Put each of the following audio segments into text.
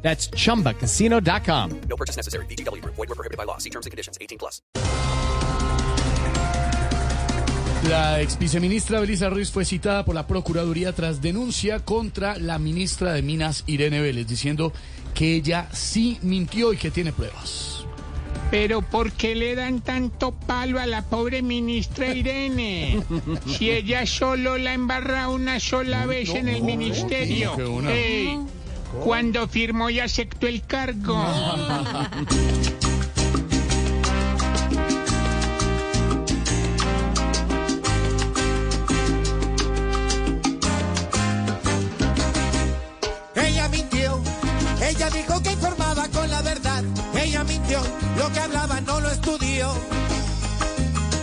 That's chumbacasino.com. No purchase necessary. VGW Group. Void were prohibited by law. See terms and conditions. 18 plus. La ex viceministra Belisa Ruiz fue citada por la Procuraduría tras denuncia contra la ministra de Minas Irene Vélez, diciendo que ella sí mintió y que tiene pruebas. Pero ¿por qué le dan tanto palo a la pobre ministra Irene? Si ella solo la embarra una sola vez en el ministerio. Ey, cuando firmó y aceptó el cargo. Ella mintió, ella dijo que informaba con la verdad. Ella mintió, lo que hablaba no lo estudió.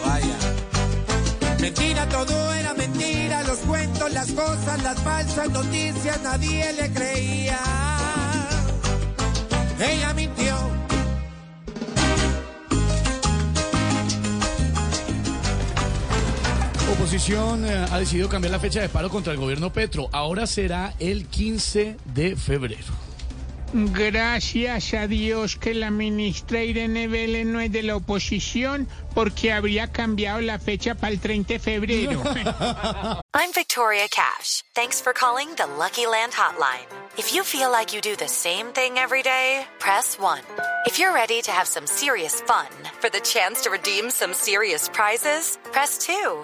Vaya. Mentira, todo era mentira, las cosas, las falsas noticias, nadie le creía. Ella mintió. Oposición eh, ha decidido cambiar la fecha de paro contra el gobierno Petro. Ahora será el 15 de febrero. Gracias a Dios que la ministra Irene Vélez no es de la oposición porque habría cambiado la fecha para el 30 de febrero. I'm Victoria Cash. Thanks for calling the Lucky Land Hotline. If you feel like you do the same thing every day, press 1. If you're ready to have some serious fun for the chance to redeem some serious prizes, press 2.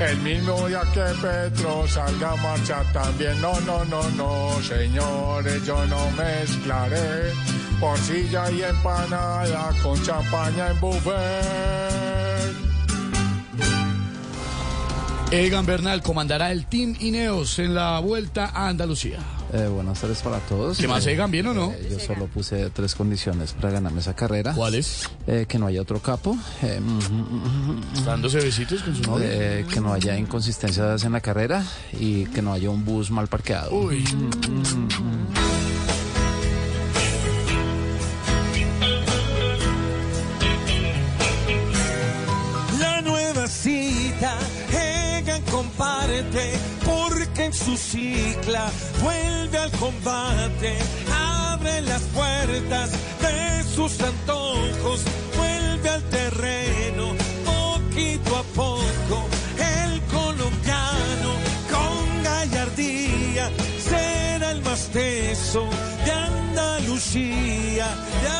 El mismo día que Petro salga a marchar también. No, no, no, no, señores, yo no mezclaré. Porcilla y empanada con champaña en buffet. Egan Bernal comandará el Team Ineos en la vuelta a Andalucía. Eh, buenas tardes para todos. ¿Qué más, Eh, Egan? ¿Bien o no? eh, yo solo puse tres condiciones para ganarme esa carrera. ¿Cuáles? Eh, que no haya otro capo, eh, Dándose besitos con su novia. eh, que no haya inconsistencias en la carrera y que no haya un bus mal parqueado. Uy. Comparte, porque en su cicla vuelve al combate, abre las puertas de sus antojos, vuelve al terreno, poquito a poco, el colombiano con gallardía será el más teso de Andalucía, de